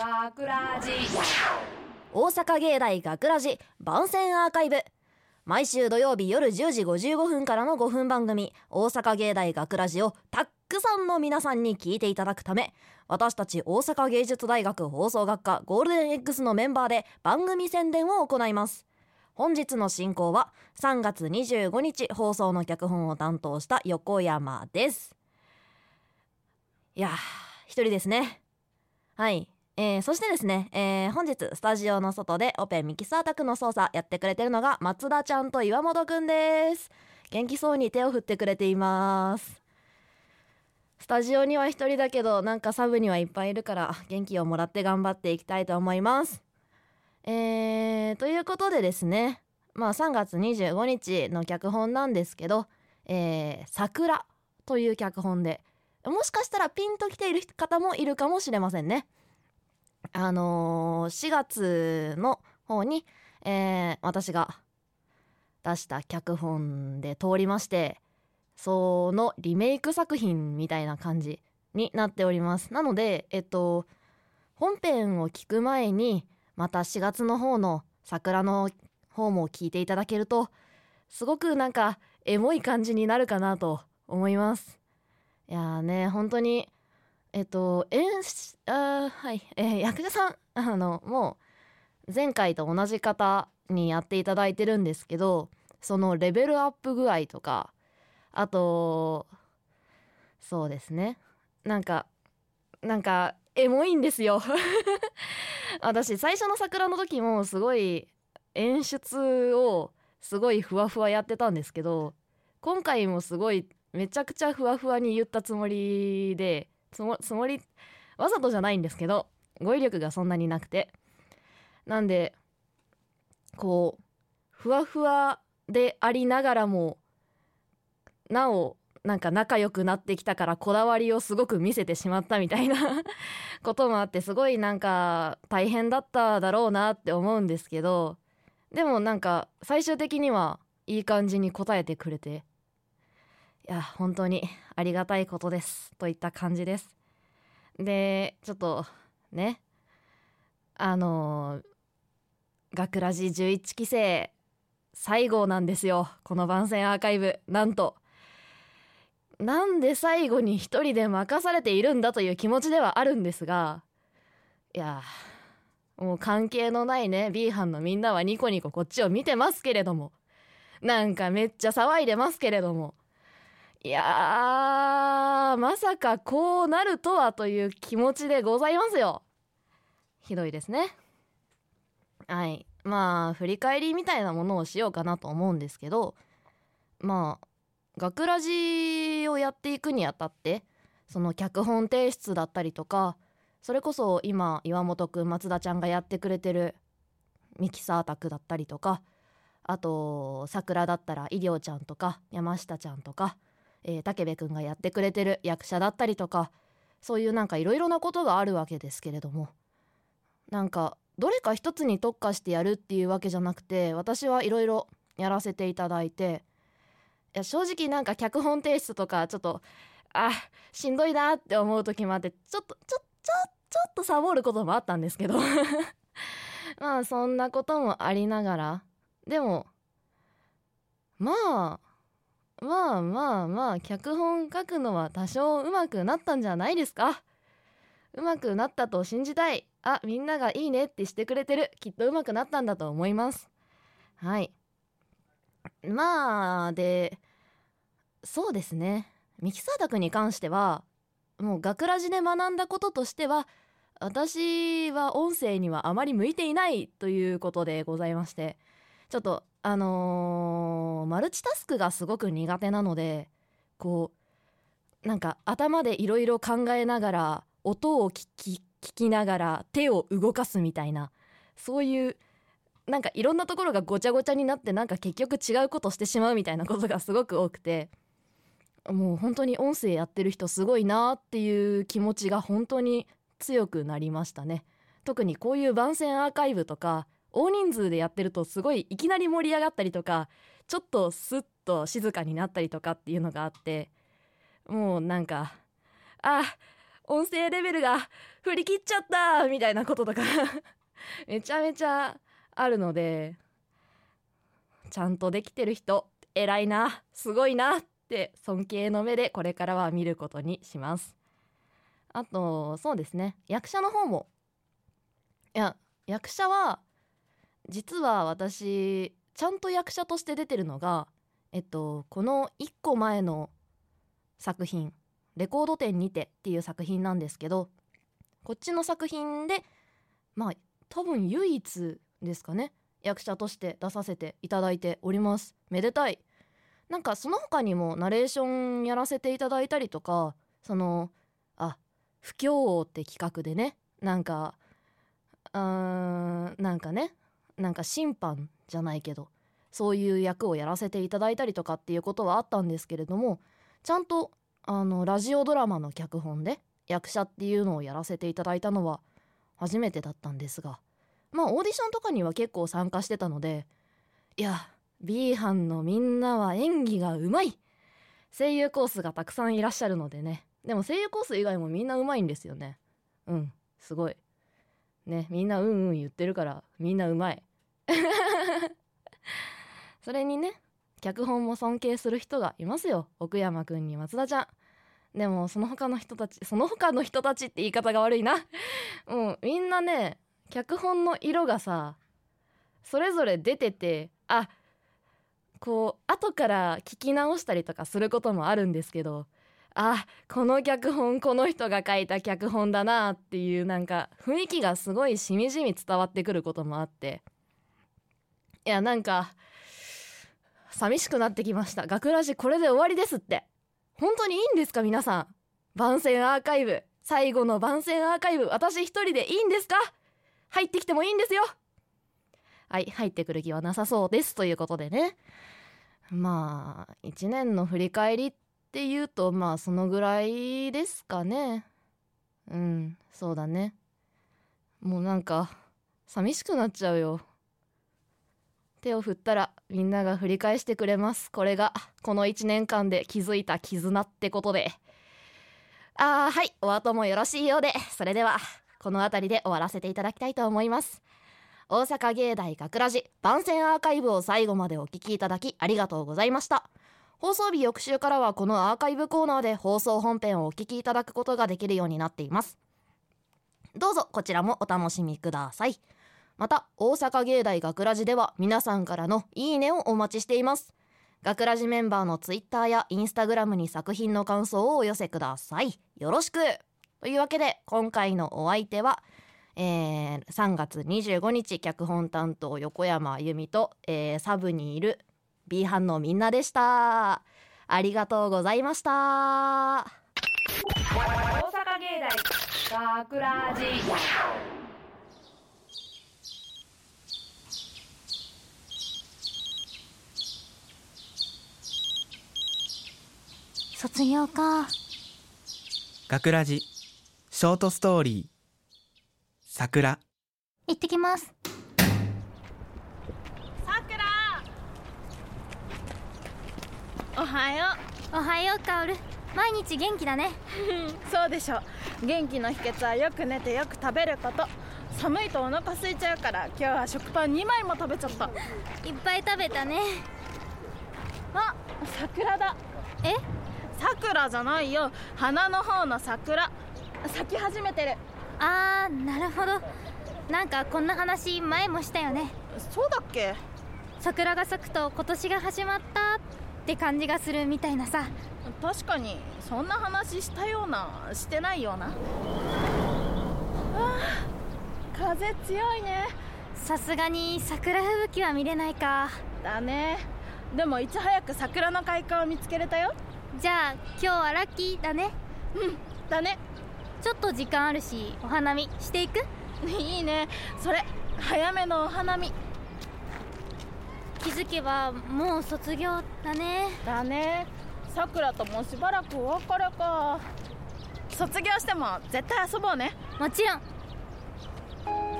学ラジ大阪芸大学ラジ番宣アーカイブ。毎週土曜日夜10時55分からの5分番組「大阪芸大学ラジをたっくさんの皆さんに聞いていただくため私たち大阪芸術大学放送学科ゴールデン X のメンバーで番組宣伝を行います。本日の進行は3月25日放送の脚本を担当した横山です。いやー一人ですね。はい。えー、そしてですね、えー、本日スタジオの外でオペミキサー宅の操作やってくれてるのが松田ちゃんと岩本くんです。元気そうに手を振ってくれています。スタジオには一人だけどなんかサブにはいっぱいいるから元気をもらって頑張っていきたいと思います。えー、ということでですねまあ3月25日の脚本なんですけど「えー、桜」という脚本でもしかしたらピンときている方もいるかもしれませんね。あのー、4月の方に、えー、私が出した脚本で通りましてそのリメイク作品みたいな感じになっております。なのでえっと本編を聞く前にまた4月の方の桜の方も聞いていただけるとすごくなんかエモい感じになるかなと思います。いやーね本当にえっと演あはい、えー、役者さんあのもう前回と同じ方にやっていただいてるんですけどそのレベルアップ具合とかあとそうですね。なんかなんかエモいんですよ。私最初の桜の時もすごい演出をすごいふわふわやってたんですけど今回もすごいめちゃくちゃふわふわに言ったつもりでつもつもりわざとじゃないんですけど語彙力がそんなになくて。なんでこうふわふわでありながらもなおなんか仲良くなってきたからこだわりをすごく見せてしまったみたいな こともあってすごいなんか大変だっただろうなって思うんですけどでもなんか最終的にはいい感じに答えてくれていや本当にありがたいことですといった感じです。でちょっとねあの学ラジ11期生最後なんですよ。この番宣アーカイブ。なんとなんで最後に一人で任されているんだという気持ちではあるんですがいやもう関係のないね B 班のみんなはニコニコこっちを見てますけれどもなんかめっちゃ騒いでますけれどもいやまさかこうなるとはという気持ちでございますよ。ひどいですね。はい。まあ振り返りみたいなものをしようかなと思うんですけどまあ学ラジをやっていくにあたってその脚本提出だったりとかそれこそ今岩本くん松田ちゃんがやってくれてるミキサー宅だったりとかあと桜だったら医療ちゃんとか山下ちゃんとか、えー、武部くんがやってくれてる役者だったりとかそういうなんかいろいろなことがあるわけですけれども。なんかどれか一つに特化してやるっていうわけじゃなくて私はいろいろやらせていただいていや正直なんか脚本提出とかちょっとあしんどいなって思う時もあってちょっとちょちょちょっとサボることもあったんですけど。まあそんなこともありながらでもまあまあまあまあ脚本書くのは多少上手くなったんじゃないですか。上手くなったと信じたい。あみんながいいねってしてくれてる。きっと上手くなったんだと思います。はい。まあでそうですね。ミキサー宅に関してはもう学ラジで学んだこととしては私は音声にはあまり向いていないということでございまして。ちょっとあのー、マルチタスクがすごく苦手なのでこうなんか頭でいろいろ考えながら音を聞き聞きながら手を動かすみたいなそういうなんかいろんなところがごちゃごちゃになってなんか結局違うことしてしまうみたいなことがすごく多くてもう本当に音声やってる人すごいなっていう気持ちが本当に強くなりましたね。特にこういう番宣アーカイブとか大人数でやってるとすごいいきなり盛り上がったりとかちょっとスッと静かになったりとかっていうのがあってもうなんかあ音声レベルが振り切っちゃったみたいなこととか めちゃめちゃあるのでちゃんとできてる人偉いなすごいなって尊敬の目でこれからは見ることにします。あとそうですね役者の方も。いや役者は実は私ちゃんと役者として出てるのがえっとこの1個前の作品「レコード店にて」っていう作品なんですけどこっちの作品でまあ多分唯一ですかね役者として出させていただいております。めでたい。なんかその他にもナレーションやらせていただいたりとかそのあ不協王って企画でねなんかうーんなんかねなんか審判じゃないけどそういう役をやらせていただいたりとかっていうことはあったんですけれどもちゃんとあのラジオドラマの脚本で役者っていうのをやらせていただいたのは初めてだったんですがまあオーディションとかには結構参加してたのでいや B 班のみんなは演技がうまい声優コースがたくさんいらっしゃるのでね。でも声優コース以外もみんなうまいんですよね。うんすごい。ねみんなうんうん言ってるからみんなうまい。それにね脚本も尊敬する人がいますよ。奥山くんに松田ちゃん。でもその他の人たちその他の人たちって言い方が悪いな。もうみんなね脚本の色がさそれぞれ出ててあこう後から聞き直したりとかすることもあるんですけどあこの脚本この人が書いた脚本だなっていうなんか雰囲気がすごいしみじみ伝わってくることもあって。いやなんか寂しくなってきました。学ラジこれで終わりですって。本当にいいんですか皆さん。番宣アーカイブ。最後の番宣アーカイブ。私一人でいいんですか？入ってきてもいいんですよ。はい入ってくる気はなさそうですということでね。まあ1年の振り返りっていうとまあそのぐらいですかね。うんそうだね。もうなんか寂しくなっちゃうよ。手を振ったらみんなが振り返してくれます。これがこの1年間で築いた絆ってことで。あーはい。お後もよろしいようで。それではこの辺りで終わらせていただきたいと思います。大阪芸大学ラジ番宣アーカイブを最後までお聞きいただきありがとうございました。放送日翌週からはこのアーカイブコーナーで放送本編をお聞きいただくことができるようになっています。どうぞこちらもお楽しみください。また大阪芸大学ラジでは皆さんからのいいねをお待ちしています。学ラジメンバーのツイッターやインスタグラムに作品の感想をお寄せください。よろしく。というわけで今回のお相手はえー、3月25日脚本担当横山由美と、えー、サブにいる B 班のみんなでした。ありがとうございました。大阪芸大学ラジ。卒業か。学ラジ。ショートストーリー。桜。行ってきます。さくらおはよおはようかおる毎日元気だね。う そうでしょ元気の秘訣はよく寝てよく食べること。寒いとお腹空いちゃうから今日は食パン2枚も食べちゃった。いっぱい食べたね。あ桜だ。え？桜じゃないよ。花の方の桜。咲き始めてる。あーなるほど。なんかこんな話前もしたよね。そうだっけ？桜が咲くと今年が始まったって感じがするみたいなさ。確かにそんな話したようなしてないような。あー風強いね。さすがに桜吹雪は見れないか。だね。でもいち早く桜の開花を見つけれたよじゃあ今日はラッキーだね。うんだね。ちょっと時間あるしお花見していく？いいね。それ早めのお花見。気づけばもう卒業だね。だね。さくらともしばらくお別れか。卒業しても絶対遊ぼうね。もちろん。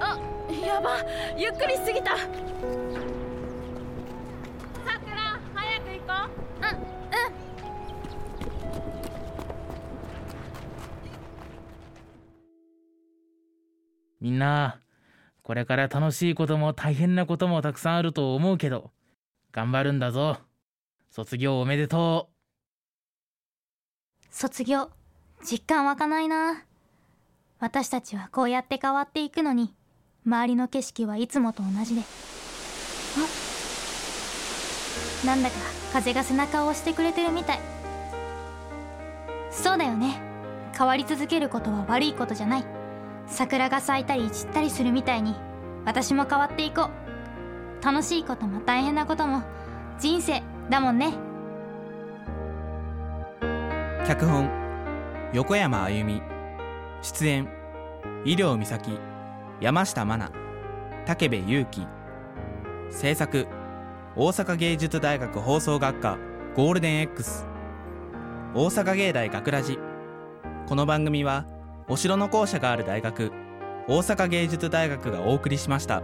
あやば。ゆっくりしすぎたみんなこれから楽しいことも大変なこともたくさんあると思うけど頑張るんだぞ。卒業おめでとう。卒業実感湧かないな。私たちはこうやって変わっていくのに周りの景色はいつもと同じで。あなんだか風が背中を押してくれてるみたい。そうだよね。変わり続けることは悪いことじゃない。桜が咲いたり散ったりするみたいに私も変わっていこう。楽しいことも大変なことも人生だもんね。脚本横山あゆみ出演医療美咲山下真奈武部勇樹制作大阪芸術大学放送学科ゴールデン X 大阪芸大学ラジ。この番組はお城の校舎がある大学大阪芸術大学がお送りしました。